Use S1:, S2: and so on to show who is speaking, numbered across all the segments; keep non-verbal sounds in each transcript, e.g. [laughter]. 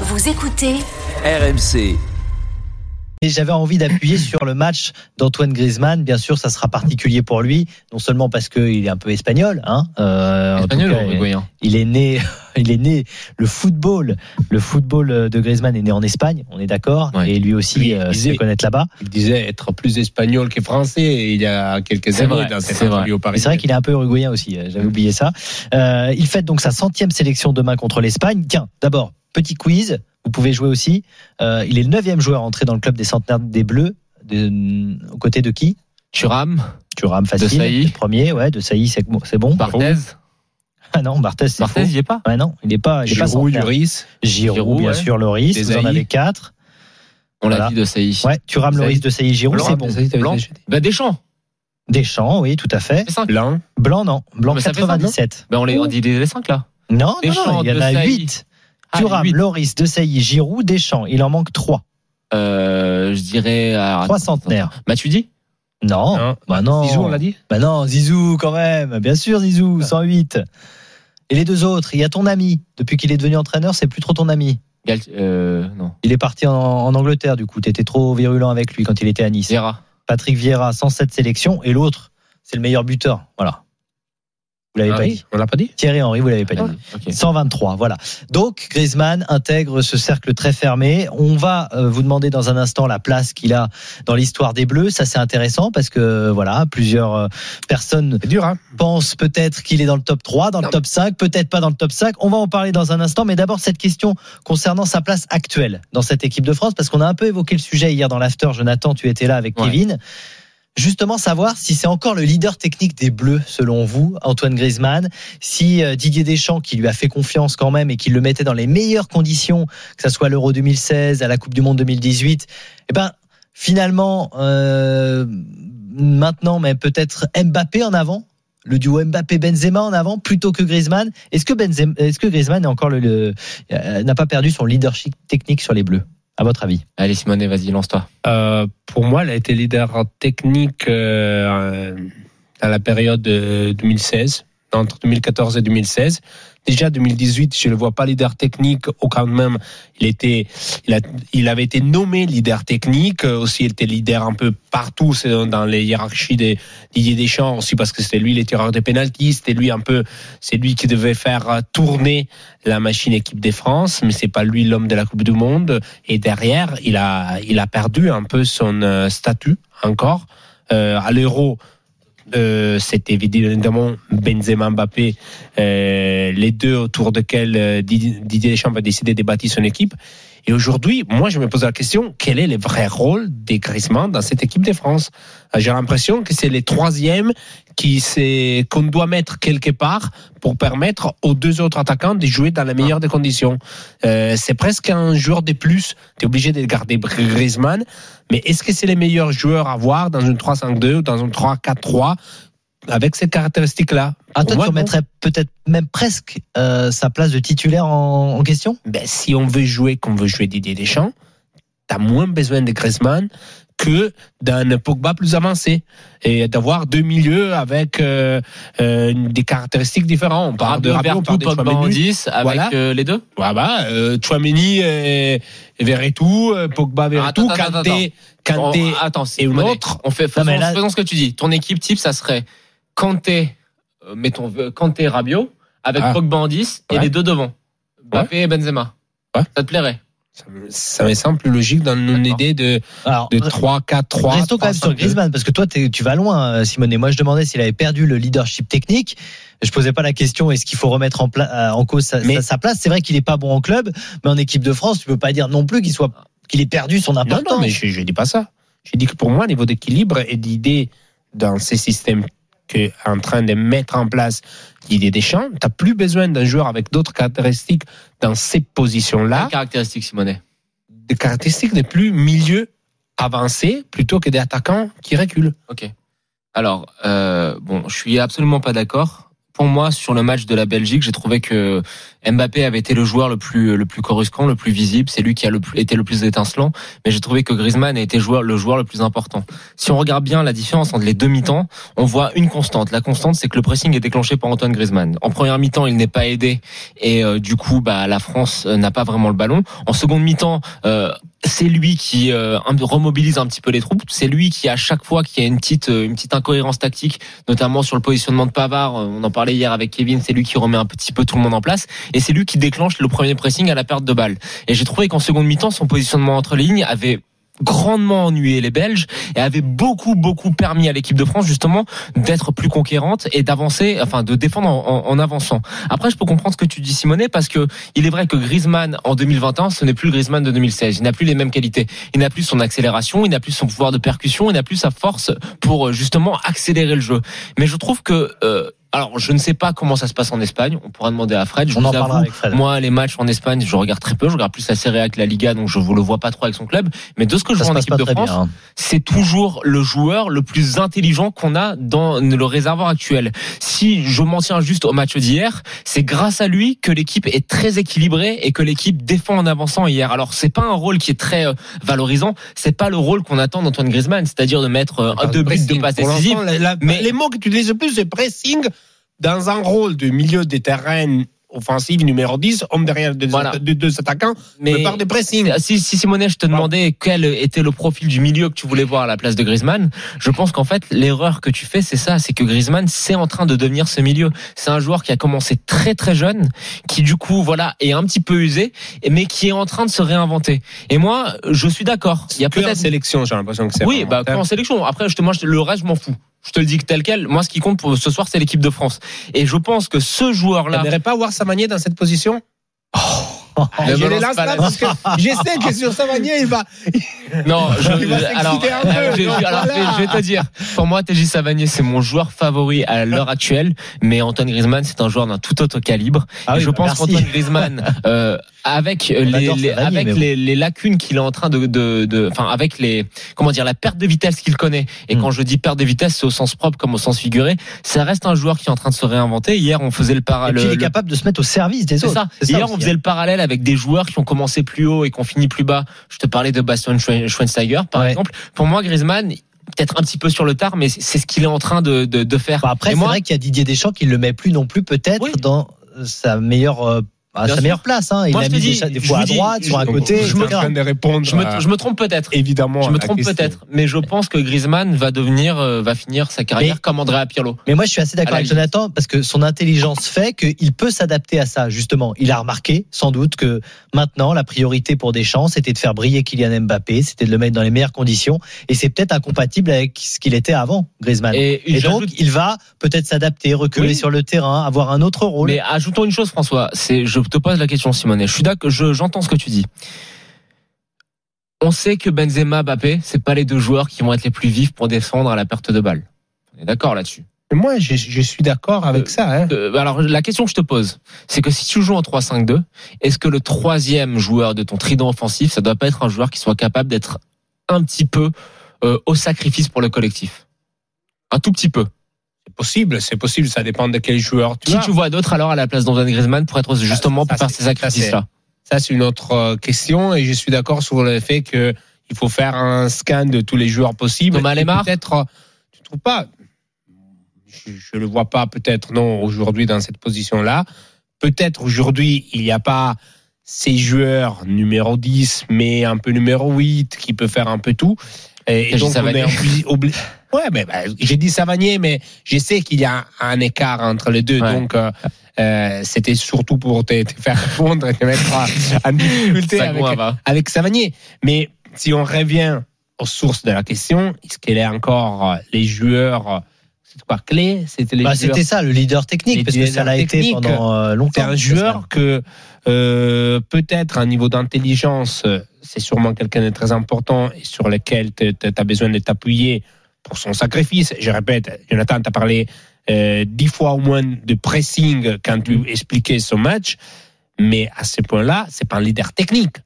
S1: Vous écoutez
S2: RMC.
S3: Et j'avais envie d'appuyer sur le match d'Antoine Griezmann. Bien sûr, ça sera particulier pour lui, non seulement parce qu'il est un peu espagnol, hein, euh, en tout
S4: Espagnol
S3: cas,
S4: ou uruguayen
S3: il est né, [laughs] il est né le football, le football de Griezmann est né en Espagne, on est d'accord,
S4: Ouais.
S3: et lui aussi euh,
S5: il
S3: se
S5: disait-
S3: fait connaître là-bas.
S5: Il disait être plus espagnol que français il y a quelques
S4: C'est
S5: années
S4: vrai,
S5: dans cette
S4: c'est vrai.
S5: interview
S3: c'est qu'il est un peu uruguayen aussi, euh, j'avais oublié ça. Euh, il fête donc sa centième sélection demain contre l'Espagne. Tiens, d'abord, petit quiz, vous pouvez jouer aussi. Euh, il est le neuvième joueur entré dans le club des centenaires des Bleus, de, aux côtés de qui?
S4: Thuram,
S3: Thuram facile,
S4: De Sailly.
S3: premier, ouais, de Sailly, c'est bon. c'est bon.
S4: Barthez.
S3: Ah non, Barthez, c'est
S4: Barthez, il est pas?
S3: Ouais, non, il est pas, il est pas
S5: Giroud,
S3: centenaire.
S5: Lloris,
S3: Giroud,
S4: Giroud,
S3: bien
S4: ouais.
S3: sûr, Loris, vous en avez quatre.
S4: On l'a
S3: Voilà.
S4: dit de Saï.
S3: Ouais, Thuram,
S4: Desailly.
S3: Loris, de Sailly, Giroud,
S4: Blanc,
S3: c'est bon.
S4: Blanc. Bah, Deschamps.
S3: Deschamps, oui, tout à fait.
S4: 5.
S5: Blanc,
S3: Blanc, non. Blanc,
S4: Mais ça fait ça, non?
S3: 97.
S4: Bah, on les on dit les 5 là.
S3: Non, non,
S4: Deschamps,
S3: non, il y en a
S4: Desailly.
S3: 8.
S4: Ah,
S3: Thuram,
S4: huit.
S3: Loris, De Sailly, Giroud, Deschamps. Il en manque 3.
S4: Euh, je dirais. alors,
S3: Trois
S4: attends,
S3: centenaires.
S4: attends. Matuidi
S3: Non.
S5: Non.
S3: Bah non.
S5: Zizou, on l'a dit
S3: Bah non, Zizou quand même. Bien sûr, Zizou, 108. Et les deux autres, il y a ton ami. Depuis qu'il est devenu entraîneur, c'est plus trop ton ami.
S4: Gal- euh, Non.
S3: Il est parti en, en Angleterre, du coup. T'étais trop virulent avec lui quand il était à Nice.
S4: Vieira.
S3: Patrick Vieira, 107 sélections. Et l'autre, c'est le meilleur buteur. Voilà. Vous l'avez pas
S5: Henry,
S3: dit.
S5: On l'a pas dit
S3: Thierry Henry, vous l'avez pas dit.
S4: Ok.
S3: 123, voilà. Donc Griezmann intègre ce cercle très fermé. On va euh, vous demander dans un instant la place qu'il a dans l'histoire des Bleus. Ça c'est intéressant parce que voilà, plusieurs euh, personnes
S5: C'est dur, hein
S3: pensent peut-être qu'il est dans le top 3, dans le top 5, peut-être pas dans le top 5. On va en parler dans un instant, mais d'abord cette question concernant sa place actuelle dans cette équipe de France parce qu'on a un peu évoqué le sujet hier dans l'after. Jonathan, tu étais là avec
S4: Ouais.
S3: Kevin. Justement, savoir si c'est encore le leader technique des Bleus, selon vous, Antoine Griezmann, si euh, Didier Deschamps, qui lui a fait confiance quand même et qui le mettait dans les meilleures conditions, que ce soit l'Euro 2016, à la Coupe du Monde 2018, eh ben, finalement, euh, maintenant, mais peut-être Mbappé en avant le duo Mbappé-Benzema en avant plutôt que Griezmann. Est-ce que, Benzema, est-ce que Griezmann est encore le- euh, n'a pas perdu son leadership technique sur les Bleus, à votre avis
S4: Allez, Simone, vas-y, lance-toi.
S5: Euh, Pour moi, il a été leader technique euh, dans la période de 2016, entre 2014 et 2016. Déjà 2018, je le vois pas leader technique, au quand même, il était, il, a, il avait été nommé leader technique, euh, aussi il était leader un peu partout, dans- les hiérarchies des Didier Deschamps aussi parce que c'était lui les tireurs de pénalty, c'était lui un peu, c'est lui qui devait faire euh, tourner la machine équipe de France, mais c'est pas lui l'homme de la Coupe du Monde. Et derrière, il a, il a perdu un peu son euh, statut encore euh, à l'Euro. Euh, c'était évidemment Benzema Mbappé, euh, les deux autour desquels euh, Didier Deschamps a décidé de bâtir son équipe. Et aujourd'hui, moi, je me pose la question quel est le vrai rôle des Griezmann dans cette équipe de France? Euh, J'ai l'impression que c'est les troisièmes qui c'est qu'on doit mettre quelque part pour permettre aux deux autres attaquants de jouer dans la meilleure des conditions. Euh, c'est presque un joueur de plus. Tu es obligé de garder Griezmann, mais est-ce que c'est les meilleurs joueurs à voir dans une 3-5-2 ou dans une 3-4-3 avec ces caractéristiques-là
S3: Ah, toi,
S5: moi,
S3: tu
S5: non.
S3: remettrais peut-être même presque euh, sa place de titulaire en, en question
S5: ben, si on veut jouer comme veut jouer Didier Deschamps, t'as moins besoin de Griezmann que d'un Pogba plus avancé et d'avoir deux milieux avec euh, euh, des caractéristiques différentes. On parle de
S4: Rabiot,
S5: on parle de
S4: Pogba en
S5: Chouameni.
S4: 10 avec
S5: Voilà.
S4: euh, les deux?
S5: Voilà, euh, Chouameni et, et Verretou, euh, Pogba, Verretou,
S4: Attends, attends,
S5: Kanté, Kanté.
S4: Attends,
S5: et une autre.
S4: On fait, faisons,
S3: mais là-
S4: faisons ce que tu dis. Ton équipe type, ça serait Kanté, euh, mettons, euh, Kanté, Rabiot, avec
S5: Ah.
S4: Pogba en 10 et
S5: Ouais.
S4: les deux devant. Mbappé et Benzema.
S5: Ouais.
S4: Ça te plairait
S5: Ça me, ça me semble plus logique dans une idée de,
S3: Alors,
S5: de 3-4-3.
S3: Restons quand même sur
S5: 3-5-2.
S3: Griezmann parce que toi tu vas loin euh, Simone et moi je demandais s'il avait perdu le leadership technique je posais pas la question est-ce qu'il faut remettre en, cause sa,
S5: Mais-
S3: sa- sa place? C'est vrai qu'il est pas bon en club mais en équipe de France tu peux pas dire non plus qu'il soit qu'il ait perdu son importance
S5: non, mais je ne dis pas ça. J'ai dit que pour moi, au niveau d'équilibre et d'idée dans ces systèmes qu'est en train de mettre en place Didier Deschamps, tu n'as plus besoin d'un joueur avec d'autres caractéristiques dans ces positions-là,
S4: Quelle caractéristique, Simonet
S5: des caractéristiques de plus milieu avancé plutôt que des attaquants qui reculent.
S4: Ok. Alors, euh, bon, je suis absolument pas d'accord. Pour moi, sur le match de la Belgique, j'ai trouvé que Mbappé avait été le joueur le plus le plus coruscant, le plus visible. C'est lui qui a été le plus étincelant. Mais j'ai trouvé que Griezmann a été le joueur le plus important. Si on regarde bien la différence entre les deux mi-temps, on voit une constante. La constante, c'est que le pressing est déclenché par Antoine Griezmann. En première mi-temps, il n'est pas aidé et euh, du coup, bah, la France euh, n'a pas vraiment le ballon. En seconde mi-temps, euh, c'est lui qui remobilise un petit peu les troupes. C'est lui qui à chaque fois qu'il y a une petite une petite incohérence tactique, notamment sur le positionnement de Pavard. On en parlait hier avec Kevin. C'est lui qui remet un petit peu tout le monde en place et c'est lui qui déclenche le premier pressing à la perte de balle. Et j'ai trouvé qu'en seconde mi-temps, son positionnement entre lignes avait grandement ennuyé les Belges et avait beaucoup beaucoup permis à l'équipe de France justement d'être plus conquérante et d'avancer enfin de défendre en, en- en avançant. Après je peux comprendre ce que tu dis Simonet parce que il est vrai que Griezmann en 2021 ce n'est plus le Griezmann de 2016, il n'a plus les mêmes qualités, il n'a plus son accélération, il n'a plus son pouvoir de percussion, il n'a plus sa force pour euh, justement accélérer le jeu. Mais je trouve que euh, alors je ne sais pas comment ça se passe en Espagne, on pourra demander à Fred, je
S3: On
S4: vous
S3: en
S4: avoue,
S3: parlera avec Fred.
S4: moi, les matchs en Espagne, je regarde très peu. Je regarde plus la Serie A que la Liga, donc je vous le vois pas trop avec son club. Mais de ce que je
S3: Ça
S4: vois en
S3: passe
S4: équipe de France,
S3: hein.
S4: c'est toujours le joueur le plus intelligent qu'on a dans le réservoir actuel. Si je m'en tiens juste au match d'hier, c'est grâce à lui que l'équipe est très équilibrée et que l'équipe défend en avançant hier. Alors c'est pas un rôle qui est très euh, valorisant, c'est pas le rôle qu'on attend d'Antoine Griezmann, c'est-à-dire de mettre euh, deux buts, deux passes
S5: Pour
S4: décisives. mais-
S5: les mots que tu utilises le plus, c'est pressing dans un rôle de milieu des terrains offensif numéro 10, homme derrière deux,
S4: Voilà.
S5: deux- deux attaquants, mais par des pressing.
S4: Si, si Simonet, je te demandais quel était le profil du milieu que tu voulais voir à la place de Griezmann, je pense qu'en fait l'erreur que tu fais, c'est ça, c'est que Griezmann c'est en train de devenir ce milieu. C'est un joueur qui a commencé très très jeune, qui du coup voilà est un petit peu usé, mais qui est en train de se réinventer. Et moi, je suis d'accord. Il y a peut-être
S5: sélection, j'ai l'impression que c'est
S4: oui, bah en sélection. Après, je te, moi, le reste, je m'en fous. Je te le dis que tel quel. Moi, ce qui compte pour ce soir, c'est l'équipe de France. Et je pense que ce joueur-là,
S5: T'aimerais pas voir Savanier dans cette position?
S4: Ne
S5: Je les
S4: lance pas
S5: parce que je sais que sur Savanier, il va.
S4: Non, [laughs] je,
S5: Il va s'exciter
S4: alors,
S5: un peu,
S4: je,
S5: donc
S4: je- alors,
S5: voilà.
S4: je vais te dire, pour moi, TJ Savanier, c'est mon joueur favori à l'heure actuelle, mais Antoine Griezmann, c'est un joueur d'un tout autre calibre.
S3: Ah
S4: Et je
S3: bah,
S4: pense qu'Antoine Griezmann, [laughs] euh, avec les, avec
S3: bon.
S4: les, les lacunes qu'il est en train de, de, de- enfin, avec les, comment dire, la perte de vitesse qu'il connaît. Et
S3: Mm.
S4: quand je dis perte de vitesse, c'est au sens propre comme au sens figuré. Ça reste un joueur qui est en train de se réinventer. Hier, on faisait le parallèle.
S3: il est capable de se mettre au service des
S4: C'est
S3: autres.
S4: ça.
S3: C'est
S4: Hier,
S3: aussi,
S4: on faisait le parallèle avec des joueurs qui ont commencé plus haut et qui ont fini plus bas. Je te parlais de Bastian Schwe- Schweinsteiger, par
S3: Ouais.
S4: exemple. Pour moi, Griezmann, peut-être un petit peu sur le tard, mais c'est ce qu'il est en train de, de, de faire.
S3: Bon, après, c'est vrai qu'il y a Didier Deschamps qui le met plus non plus peut-être
S4: Oui.
S3: dans sa meilleure, euh, à sa meilleure place. Hein. Il
S4: Moi,
S3: a
S4: je te
S3: mis
S4: dis,
S3: des, fois à
S4: dis,
S3: droite, sur un côté.
S5: je train de répondre.
S4: je me,
S5: à-
S4: je me trompe peut-être.
S5: évidemment.
S4: Je me trompe peut-être, mais je pense que Griezmann va devenir, euh, va finir sa carrière
S3: Mais-
S4: comme Andrea Pirlo.
S3: Mais moi, je suis assez d'accord avec. Jonathan parce que son intelligence fait qu'il peut s'adapter à ça. Justement, il a remarqué sans doute que maintenant, la priorité pour Deschamps, c'était de faire briller Kylian Mbappé, c'était de le mettre dans les meilleures conditions. Et c'est peut-être incompatible avec ce qu'il était avant, Griezmann. Et,
S4: Et,
S3: donc, il va peut-être s'adapter, reculer
S4: Oui.
S3: sur le terrain, avoir un autre rôle.
S4: Mais ajoutons une chose, François. C'est, je te pose la question, Simonet. Je suis d'accord, je- j'entends ce que tu dis. On sait que Benzema, Mbappé, c'est pas les deux joueurs qui vont être les plus vifs pour défendre à la perte de balle. On est d'accord là-dessus.
S5: Moi, je, je suis d'accord avec
S4: Euh,
S5: ça. Hein.
S4: Euh, alors la question que je te pose, c'est que si tu joues en 3-5-2, est-ce que le troisième joueur de ton trident offensif, ça doit pas être un joueur qui soit capable d'être un petit peu euh, au sacrifice pour le collectif, un tout petit peu.
S5: Possible, c'est possible. Ça dépend de quel joueur tu
S4: Qui
S5: as.
S4: tu vois d'autre alors à la place d'Antoine Griezmann pour être justement
S5: ça,
S4: pour faire ces sacrifices-là?
S5: Ça, c'est une autre euh, question et je suis d'accord sur le fait que il faut faire un scan de tous les joueurs possibles.
S4: Thomas Lemar?
S5: Peut-être, euh, tu trouves pas Je, je le vois pas peut-être non aujourd'hui dans cette position-là. Peut-être aujourd'hui il n'y a pas ces joueurs numéro 10 mais un peu numéro 8 qui peut faire un peu tout. Et,
S4: J'ai
S5: donc on est obli- obli- Ouais, mais bah, j'ai dit Savanier, mais je sais qu'il y a un écart entre les deux,
S4: Ouais.
S5: donc euh, euh, c'était surtout pour te, te faire répondre et te mettre en- [laughs] difficulté avec, avec Savanier. Mais si on revient aux sources de la question, est-ce qu'il est encore euh, les joueurs euh, clé C'était les
S3: Bah, c'était ça, le leader technique,
S5: Les
S3: parce que ça l'a été pendant euh, longtemps.
S5: C'est un joueur que euh, peut-être un niveau d'intelligence, euh, c'est sûrement quelqu'un de très important et sur lequel tu as besoin de t'appuyer pour son sacrifice. Je répète, Jonathan, tu as parlé euh, dix fois au moins de pressing quand tu expliquais son match, mais à ce point-là, c'est pas un leader technique.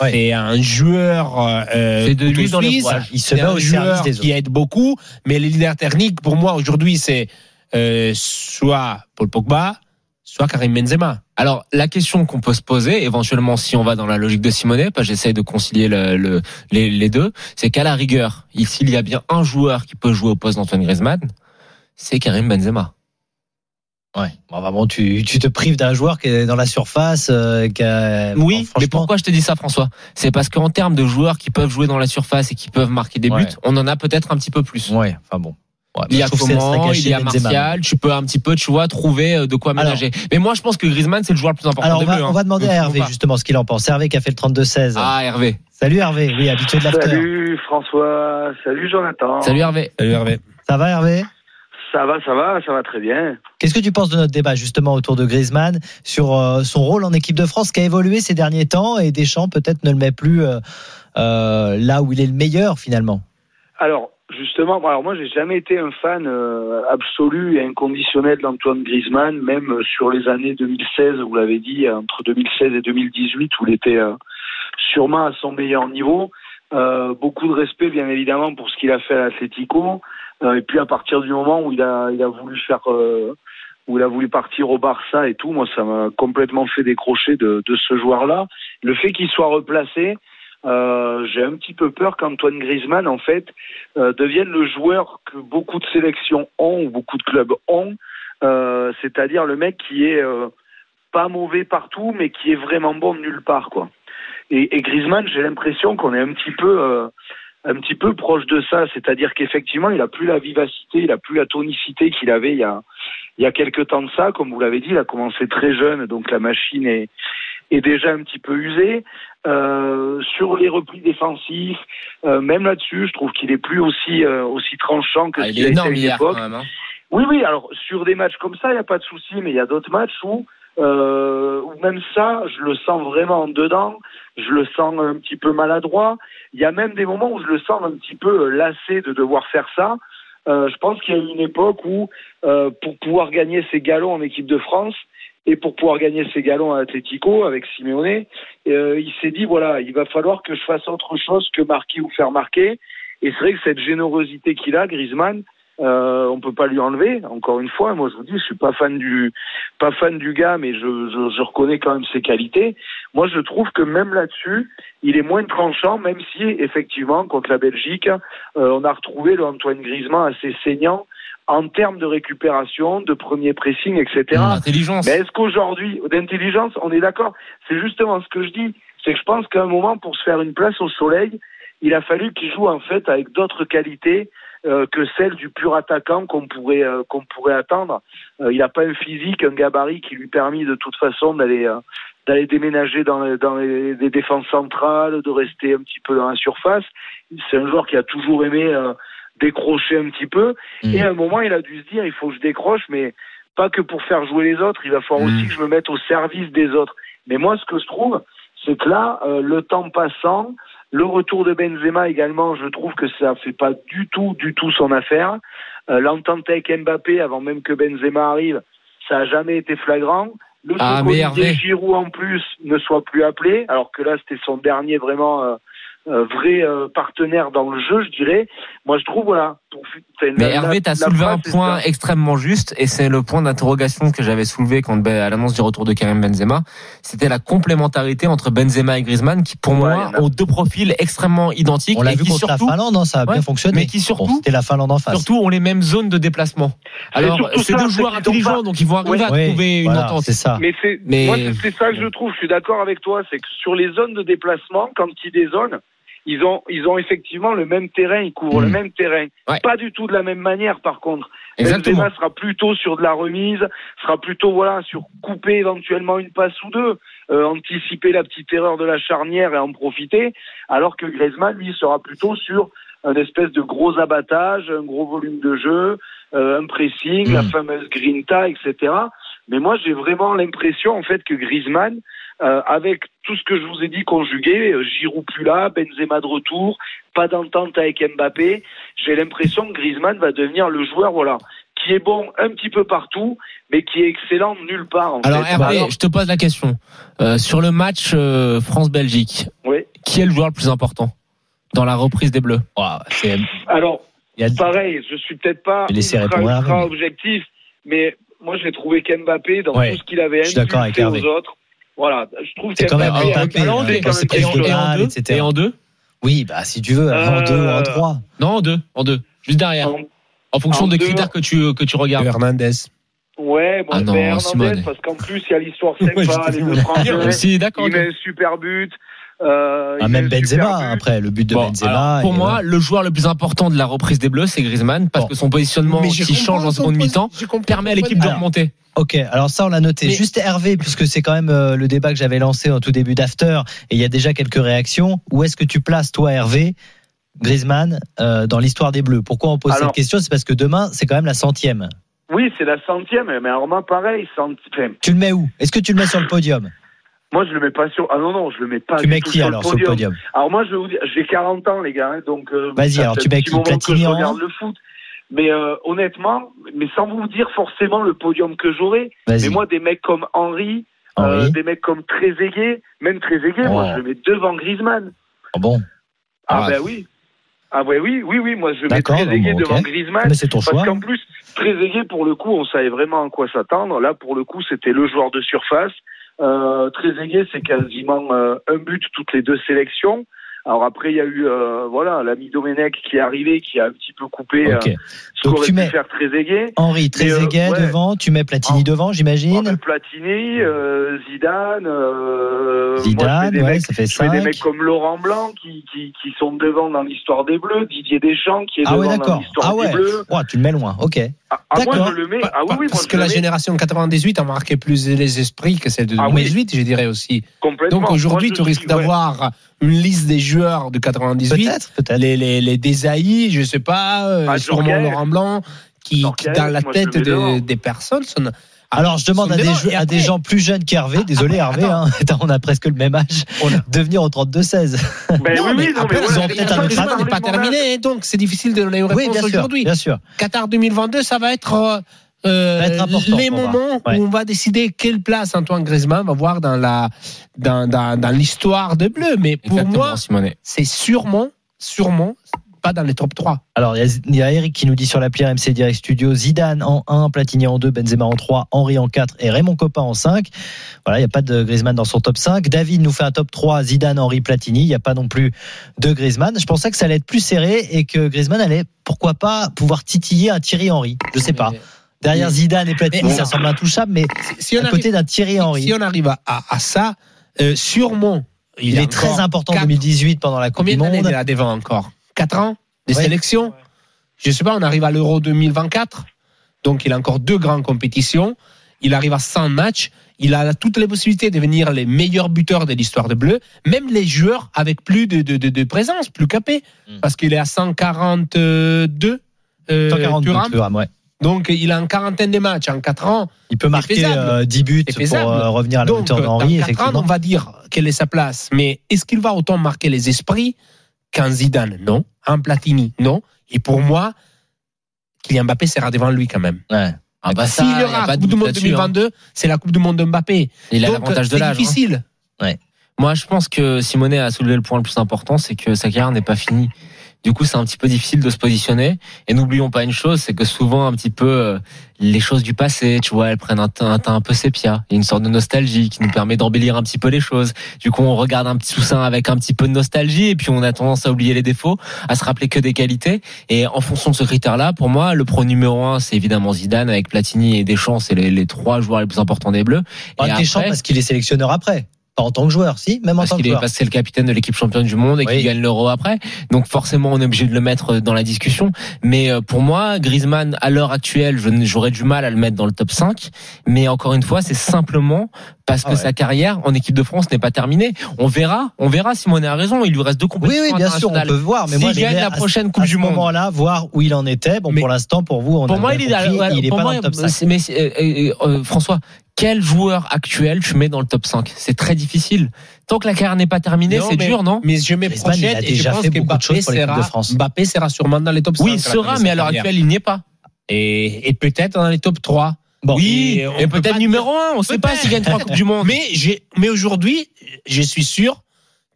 S3: Ouais.
S5: C'est un joueur euh,
S4: de lui dans rouages.
S3: Il se met au service des
S5: qui
S3: autres.
S5: aide beaucoup, mais les leaders techniques, pour moi, aujourd'hui, c'est euh, soit Paul Pogba, soit Karim Benzema.
S4: Alors, la question qu'on peut se poser, éventuellement, si on va dans la logique de Simonet, parce que j'essaye de concilier le, le- les, les deux, c'est qu'à la rigueur, s'il y a bien un joueur qui peut jouer au poste d'Antoine Griezmann, c'est Karim Benzema.
S3: Ouais. Bon, vraiment, tu, tu te prives d'un joueur qui est dans la surface. euh, qui a- bon,
S4: Oui, mais
S3: franchement,
S4: pourquoi je te dis ça, François? C'est parce qu'en termes de joueurs qui peuvent jouer dans la surface et qui peuvent marquer des buts,
S3: Ouais.
S4: on en a peut-être un petit peu plus.
S3: Ouais, enfin bon. Ouais,
S4: Il y a
S3: gâché
S4: il y a. Martial, tu peux un petit peu, tu vois, trouver euh, de quoi
S3: Alors-
S4: ménager. Mais moi, je pense que Griezmann, c'est le joueur le plus important
S3: Alors, on
S4: des
S3: va,
S4: Bleus,
S3: on
S4: hein.
S3: va demander à
S4: me
S3: Hervé justement ce qu'il en pense. Hervé qui a fait le 32-16.
S4: Ah, Hervé.
S3: Salut Hervé, oui, habitué de l'after.
S6: Salut François, salut Jonathan.
S4: Salut Hervé.
S5: Salut Hervé.
S3: Ça va Hervé?
S6: Ça va, ça va, ça va très bien.
S3: Qu'est-ce que tu penses de notre débat justement autour de Griezmann sur euh, son rôle en équipe de France qui a évolué ces derniers temps et Deschamps peut-être ne le met plus euh, euh, là où il est le meilleur finalement?
S6: Alors justement, alors moi j'ai jamais été un fan absolu et inconditionnel d'Antoine Griezmann, même sur les années 2016, vous l'avez dit, entre 2016 et 2018 où il était sûrement à son meilleur niveau. Beaucoup de respect bien évidemment pour ce qu'il a fait à l'Atlético. Euh, et puis à partir du moment où il a, il a voulu faire, euh, où il a voulu partir au Barça et tout, moi ça m'a complètement fait décrocher de, de ce joueur-là. Le fait qu'il soit replacé, euh, j'ai un petit peu peur qu'Antoine Griezmann en fait euh, devienne le joueur que beaucoup de sélections ont ou beaucoup de clubs ont, euh, c'est-à-dire le mec qui est euh, pas mauvais partout, mais qui est vraiment bon nulle part, quoi. Et, et Griezmann, j'ai l'impression qu'on est un petit peu, un petit peu proche de ça, c'est-à-dire qu'effectivement, il a plus la vivacité, il a plus la tonicité qu'il avait il y a, il y a quelques temps de ça. Comme vous l'avez dit, il a commencé très jeune, donc la machine est, est déjà un petit peu usée. Euh, sur les replis défensifs, euh, même là-dessus, je trouve qu'il est plus aussi, euh, aussi tranchant que
S4: Ah,
S6: ce
S4: il
S6: qu'il a été à
S4: énorme
S6: une
S4: hier
S6: époque.
S4: quand même. hein.
S6: Oui, oui, alors sur des matchs comme ça, il n'y a pas de souci, mais il y a d'autres matchs où, euh, où même ça, je le sens vraiment en dedans, je le sens un petit peu maladroit. Il y a même des moments où je le sens un petit peu euh, lassé de devoir faire ça. Euh, je pense qu'il y a eu une époque où, euh, pour pouvoir gagner ses galons en équipe de France et pour pouvoir gagner ses galons à Atletico avec Simeone, euh, il s'est dit voilà, il va falloir que je fasse autre chose que marquer ou faire marquer. Et c'est vrai que cette générosité qu'il a, Griezmann, euh, on peut pas lui enlever. Encore une fois, moi je vous dis, je suis pas fan du pas fan du gars, mais je, je, je reconnais quand même ses qualités. Moi, je trouve que même là-dessus, il est moins tranchant, même si effectivement contre la Belgique, euh, on a retrouvé le Antoine Griezmann assez saignant en termes de récupération, de premier pressing, etc.
S4: Intelligence.
S6: Mais est-ce qu'aujourd'hui, d'intelligence, on est d'accord? C'est justement ce que je dis. C'est que je pense qu'à un moment, pour se faire une place au soleil, il a fallu qu'il joue en fait avec d'autres qualités euh, que celles du pur attaquant qu'on pourrait euh, qu'on pourrait attendre. Euh, il n'a pas un physique, un gabarit qui lui permet de toute façon d'aller euh, d'aller déménager dans, les, dans les, les défenses centrales, de rester un petit peu dans la surface. C'est un joueur qui a toujours aimé euh, décrocher un petit peu.
S3: Mm.
S6: Et à un moment, il a dû se dire, il faut que je décroche, mais pas que pour faire jouer les autres. Il va falloir
S3: Mm.
S6: aussi que je me mette au service des autres. Mais moi, ce que je trouve, c'est que là, euh, le temps passant, le retour de Benzema également, je trouve que ça fait pas du tout, du tout son affaire. Euh, L'entente avec Mbappé, avant même que Benzema arrive, ça a jamais été flagrant. Le
S4: Ah,
S6: fait qu'Olivier
S4: Hervé.
S6: Giroud en plus ne soit plus appelé, alors que là c'était son dernier vraiment euh, euh, vrai euh, partenaire dans le jeu, je dirais. Moi je trouve voilà.
S4: Mais Hervé, tu as soulevé un point
S6: ça.
S4: extrêmement juste, et c'est le point d'interrogation que j'avais soulevé quand, ben, à l'annonce du retour de Karim Benzema. C'était la complémentarité entre Benzema et Griezmann, qui pour
S6: Ouais,
S4: moi
S6: il
S4: ont deux profils extrêmement identiques,
S3: On l'a vu
S4: qui
S3: contre
S4: surtout,
S3: la Finlande, hein, ça a
S4: Ouais,
S3: bien fonctionné.
S4: mais qui surtout-
S3: Bon, c'était la Finlande en face.
S4: surtout ont les mêmes zones de déplacement. Alors, c'est deux joueurs intelligents, donc ils vont arriver à
S3: Ouais,
S4: trouver une entente.
S3: c'est ça.
S6: Mais c'est
S4: Mais-
S6: ça que je trouve. Je suis d'accord avec toi. C'est que sur les zones de déplacement, quand ils dézonent, ils ont ils ont effectivement le même terrain. Ils couvrent le
S4: Mhm.
S6: même terrain.
S4: Ouais.
S6: Pas du tout de la même manière, par contre.
S4: Exactement.
S6: Benzema sera plutôt sur de la remise, sera plutôt voilà sur couper éventuellement une passe ou deux, euh, anticiper la petite erreur de la charnière et en profiter, alors que Griezmann lui sera plutôt sur un espèce de gros abattage, un gros volume de jeu, euh, un pressing, la fameuse grinta, etc. Mais moi j'ai vraiment l'impression en fait que Griezmann euh, avec tout ce que je vous ai dit conjugué, euh, Giroud plus là, Benzema de retour, pas d'entente avec Mbappé, j'ai l'impression que Griezmann va devenir le joueur, voilà, qui est bon un petit peu partout, mais qui est excellent nulle part. En
S4: Alors
S6: fait.
S4: Hervé,
S6: Alors,
S4: je te pose la question. Euh, sur le match euh, France-Belgique,
S6: oui.
S4: qui est le joueur le plus important dans la reprise des Bleus?
S6: Alors,
S3: il y a-
S6: pareil, je suis peut-être pas ultra, objectif, mais moi j'ai trouvé qu'Mbappé, dans
S3: Ouais,
S6: tout ce qu'il avait
S3: Hervé.
S6: aux autres, voilà, je trouve
S3: C'est quand même Mbappé, hein,
S4: et en deux
S3: etc.
S4: Et en deux
S3: Oui, bah si tu veux, en
S6: Euh,
S3: deux ou en trois.
S4: Non, en deux. En deux. Juste derrière.
S6: En-
S4: En fonction
S6: en
S4: des
S6: deux.
S4: critères que tu, que tu regardes.
S5: Hernandez.
S6: Ouais, bon,
S4: Ah non,
S6: Hernandez,
S4: Simone.
S6: parce qu'en plus il y a l'histoire [laughs] sympa, les deux Français, [laughs]
S4: Si, d'accord.
S6: il
S4: ok.
S6: met un super but. Euh,
S3: Ah, même Benzema, après, le but de
S4: Bon,
S3: Benzema.
S4: alors, pour moi, le joueur le plus important de la reprise des Bleus, c'est Griezmann, parce
S3: Bon.
S4: que son positionnement qui change en seconde mi-temps permet à l'équipe de remonter.
S3: Ok, alors ça on l'a noté.
S4: Mais-
S3: Juste Hervé, puisque c'est quand même euh, le débat que j'avais lancé en tout début d'after, et il y a déjà quelques réactions. Où est-ce que tu places toi Hervé Griezmann euh, dans l'histoire des Bleus? Pourquoi on pose
S6: Alors-
S3: cette question? C'est parce que demain c'est quand même la centième.
S6: Oui, c'est la centième, mais alors moi pareil, cent- enfin,
S3: Tu le mets où? Est-ce que tu le mets sur le podium?
S6: Moi je le mets pas sur. Ah non non, je le mets pas.
S3: Tu mets qui alors sur le
S6: podium. Alors moi je vais vous dire, j'ai 40 ans les gars, hein, donc. euh,
S3: Vas-y, alors, tu mets qui Platini
S6: je regarde le foot. Mais euh, honnêtement, mais sans vous dire forcément le podium que j'aurai, mais moi des mecs comme Henry, euh, des mecs comme Trezeguet, même Trezeguet, moi
S3: Oh.
S6: je le mets devant Griezmann.
S3: Oh, bon,
S6: Ah,
S4: Ah.
S6: ben oui. Ah ouais oui, oui oui, moi je mets Trezeguet
S3: bon,
S6: devant Griezmann.
S3: mais c'est ton
S6: Parce
S3: choix.
S6: qu'en plus, Trezeguet, pour le coup, on savait vraiment à quoi s'attendre. Là, pour le coup, c'était le joueur de surface. Euh, Trezeguet, c'est quasiment euh, un but toutes les deux sélections. Alors après, il y a eu euh, voilà l'ami Domenech qui est arrivé, qui a un petit peu coupé
S3: Ok.
S6: Euh,
S3: Donc, tu mets-
S6: faire Trezeguet.
S3: Henri, Trezeguet
S6: ouais.
S3: devant, tu mets Platini
S6: Oh.
S3: devant, j'imagine.
S6: met Platini, euh, Zidane, euh, moi,
S3: Zidane,
S6: des
S3: ouais,
S6: mecs-
S3: ça fait
S6: mets des
S3: 5.
S6: mecs comme Laurent Blanc qui, qui, qui sont devant dans l'histoire des Bleus, Didier Deschamps qui est
S3: Ah ouais,
S6: devant dans
S3: d'accord.
S6: l'histoire
S3: Ah
S6: des
S3: ouais.
S6: Bleus.
S3: Ouais, tu le mets loin. Ok.
S6: Ah, ah, moi
S3: D'accord.
S6: je le mets. Ah oui, oui, moi,
S5: parce que la
S6: mets
S5: génération 98 a marqué plus les esprits que celle de
S6: Ah oui.
S5: 2018, je dirais aussi. Donc aujourd'hui,
S6: Moi,
S5: tu risques
S6: ouais.
S5: d'avoir une liste des joueurs de 98.
S3: Peut-être, peut-être.
S5: Les, les, les Desailly, je sais pas, euh,
S6: Ah,
S5: sûrement. Laurent Blanc, qui, dans la tête des, personnes sont.
S3: Alors, je demande à des,
S5: Et
S3: à des
S5: après-
S3: gens plus jeunes qu'Hervé, désolé
S5: Après,
S3: Hervé, hein, [laughs] on a presque le même âge, de venir au 32-16.
S6: Ben
S5: non,
S6: oui,
S5: mais
S6: non,
S5: après,
S6: voilà,
S3: ont peut-être un
S6: ça
S3: autre âge.
S5: n'est pas
S6: de
S5: terminé, donc c'est difficile de donner une
S3: Oui,
S5: réponse
S3: bien sûr,
S5: aujourd'hui.
S3: bien sûr.
S5: Qatar 2022, ça va être euh, euh,
S3: Va être important
S5: les
S3: voir.
S5: moments
S3: Ouais.
S5: où on va décider quelle place Antoine Griezmann va avoir dans la dans, dans, dans l'histoire des Bleus. Mais pour
S4: Exactement,
S5: moi, c'est sûrement, sûrement pas dans les top 3.
S3: Alors, il y a- il y, a Eric qui nous dit sur l'appli RMC Direct Studio Zidane en 1, Platini en 2, Benzema en 3, Henri en 4 et Raymond Coppa en 5. Voilà, il n'y a pas de Griezmann dans son top 5. David nous fait un top 3, Zidane, Henri, Platini. Il n'y a pas non plus de Griezmann. Je pensais que ça allait être plus serré et que Griezmann allait, pourquoi pas, pouvoir titiller un Thierry Henry. Je sais pas. Derrière Zidane et Platini,
S5: Mais-
S3: ça semble intouchable, mais
S5: Si on
S3: à côté d'un Thierry Henry.
S5: si on arrive à, ça, euh, sûrement.
S3: Il,
S5: a
S3: est très important en
S5: quatre-
S3: 2018 pendant la Coupe
S5: Combien
S3: du
S5: il
S3: Monde.
S5: est là devant encore? 4 ans de sélection Je sais pas, on arrive à l'Euro 2024. Donc il a encore deux grandes compétitions. Il arrive à 100 matchs. Il a toutes les possibilités de devenir les meilleurs buteurs de l'histoire de Bleu. Même les joueurs avec plus de, de, de, de présence, plus capés.
S3: Mm.
S5: Parce qu'il est à 142. Euh,
S3: 142
S5: Thuram.
S3: Thuram, ouais.
S5: Donc il a une quarantaine de matchs en 4 ans.
S3: Il peut marquer
S5: faisable.
S3: euh, 10 buts pour euh, revenir à la hauteur
S5: euh,
S3: d'Henri,
S5: dans 4 ans, on va dire quelle est sa place. Mais est-ce qu'il va autant marquer les esprits? Qu'un Zidane Non. Un Platini Non. Et pour moi, Kylian Mbappé sera devant lui quand même.
S3: Ouais.
S4: Ah bah
S5: S'il y aura
S4: de
S5: Coupe du Monde
S4: là-dessus, hein.
S5: 2022, c'est la Coupe du Monde de Mbappé.
S4: Il a l'avantage de
S5: c'est
S4: l'âge. hein.
S5: difficile.
S4: Moi, je pense que Simonet a soulevé le point le plus important, c'est que sa carrière n'est pas finie. Du coup, c'est un petit peu difficile de se positionner. Et n'oublions pas une chose, c'est que souvent, un petit peu, euh, les choses du passé, tu vois, elles prennent un teint un, teint un peu sépia. Il y a une sorte de nostalgie qui nous permet d'embellir un petit peu les choses. Du coup, on regarde un petit soussin avec un petit peu de nostalgie et puis on a tendance à oublier les défauts, à se rappeler que des qualités. Et en fonction de ce critère-là, pour moi, le pro numéro un, c'est évidemment Zidane avec Platini et Deschamps, c'est les, les trois joueurs les plus importants des Bleus.
S3: Pas
S4: Et
S3: Deschamps
S4: après-
S3: parce qu'il est sélectionneur après. Pas en tant que joueur, si, même en
S4: parce
S3: tant que
S4: qu'il est
S3: joueur.
S4: parce que c'est le capitaine de l'équipe championne du monde et
S3: Oui.
S4: qu'il gagne l'euro après. Donc forcément, on est obligé de le mettre dans la discussion. Mais euh, pour moi, Griezmann, à l'heure actuelle, j'aurais du mal à le mettre dans le top 5. Mais encore une fois, c'est simplement parce que
S3: Ah ouais.
S4: sa carrière en équipe de France n'est pas terminée. On verra, on verra. Simone a raison. Il lui reste deux
S3: Oui,
S4: compétitions
S3: oui, bien sûr, on peut voir. Mais moi, je
S4: gagne la
S3: à-
S4: prochaine Coupe
S3: à
S4: du
S3: ce
S4: Monde.
S3: moment-là, voir où il en était. Bon,
S5: Mais-
S3: pour l'instant, pour vous, on
S4: Pour
S3: a
S4: moi, il est,
S3: compris, il est pas
S4: moi,
S3: dans le top 5.
S4: c'est- mais c'est- euh, euh, euh, François, quel joueur actuel tu mets dans le top 5 C'est très difficile. Tant que la carrière n'est pas terminée, c'est dur, non?
S5: Mais je me
S3: Griezmann, il a
S5: projette et je
S3: déjà
S5: pense
S3: fait
S5: que
S3: beaucoup de
S5: Mbappé
S3: choses pour l'équipe
S5: sera,
S3: de France.
S5: Mbappé sera sûrement dans les top 5.
S4: Oui, sera, mais à l'heure actuelle, il n'y est pas.
S5: Et, et peut-être dans les top 3.
S3: Bon,
S4: oui,
S5: et
S4: peut-être numéro 1. On ne sait pas s'il gagne trois [laughs] Coupes du Monde.
S5: Mais, mais aujourd'hui, je suis sûr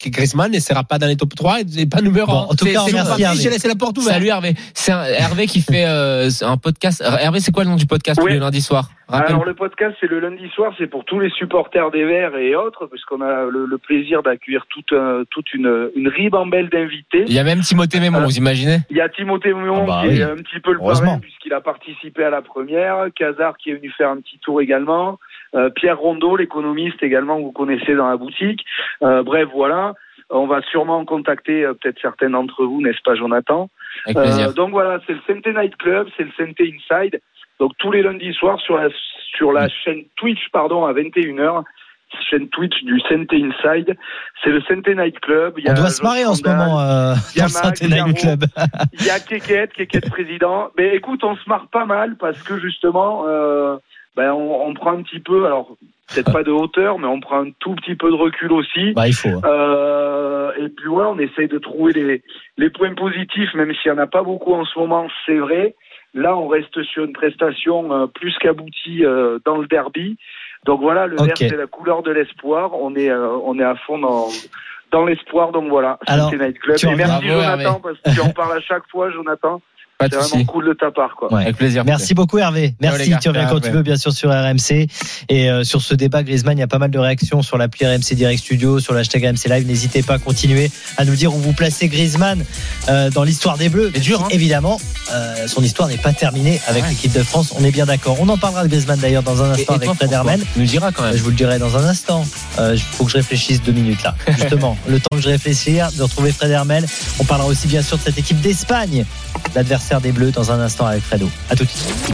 S5: que Griezmann ne sera pas dans les top 3 et pas numéro
S3: Bon,
S5: 1.
S3: en tout cas, Hervé.
S5: j'ai laissé la porte ouverte.
S4: Salut Hervé. C'est Hervé qui fait euh, un podcast. Hervé, c'est quoi le nom du podcast
S6: Oui.
S4: le lundi soir?
S6: Alors le podcast c'est le lundi soir, c'est pour tous les supporters des Verts et autres, puisqu'on a le, le plaisir d'accueillir toute, un- toute une, une ribambelle d'invités.
S4: Il y a même Timothée Mémon,
S6: Euh,
S4: vous imaginez?
S6: Il y a Timothée Mémon
S3: Ah bah
S6: qui
S3: oui.
S6: est un petit peu le parrain puisqu'il a participé à la première, Casar qui est venu faire un petit tour également, euh, Pierre Rondeau, l'économiste également que vous connaissez dans la boutique. Euh, bref, voilà. On va sûrement contacter euh, peut-être certains d'entre vous, n'est-ce pas Jonathan? Euh, donc voilà, c'est le Sente Night Club, c'est le Sente Inside. Donc tous les lundis soirs sur la sur la chaîne Twitch pardon à 21h, chaîne Twitch du Sente Inside, c'est le Sente Night Club. Il y
S3: on doit se marrer en ce moment euh, dans Saint-Étienne
S6: Garou.
S3: Club.
S6: Il y a Keket, Keket président. Mais écoute, on se marre pas mal parce que justement, euh, ben on, on prend un petit peu, alors peut-être pas de hauteur, mais on prend un tout petit peu de recul aussi.
S3: Bah, il faut. hein.
S6: Euh, et puis voilà, on essaye de trouver les, les points positifs, même s'il n'y en a pas beaucoup en ce moment, c'est vrai. Là, on reste sur une prestation euh, plus qu'aboutie euh, dans le derby. Donc voilà, le
S3: Ok.
S6: vert, c'est la couleur de l'espoir. On est, euh, on est à fond dans, dans l'espoir. Donc voilà, c'est Night Club.
S3: tu
S6: Et merci Jonathan, parce que tu en parles à chaque fois, Jonathan.
S4: Pas de
S6: C'est
S4: souci.
S6: vraiment cool de ta part, quoi.
S3: Ouais.
S4: Avec plaisir.
S3: Merci beaucoup Hervé. Merci. tu reviens quand tu
S4: Hervé.
S3: veux, bien sûr, sur RMC. Et euh, sur ce débat Griezmann, il y a pas mal de réactions sur l'appli RMC Direct Studio, sur l'hashtag RMC Live. N'hésitez pas à continuer à nous dire où vous placez Griezmann euh, dans l'histoire des Bleus.
S4: C'est dur, hein.
S3: Évidemment, euh, son histoire n'est pas terminée avec
S4: Ouais.
S3: l'équipe de France. On est bien d'accord. On en parlera de Griezmann d'ailleurs dans un instant
S4: et
S3: avec Fred Hermel.
S4: nous diras quand
S3: Euh,
S4: même.
S3: Je vous le dirai dans un instant. Il faut que je réfléchisse deux minutes là. [laughs] Justement, le temps que je réfléchisse, de retrouver Fred Hermel. On parlera aussi bien sûr de cette équipe d'Espagne, des Bleus, dans un instant avec Fredo. À tout de suite.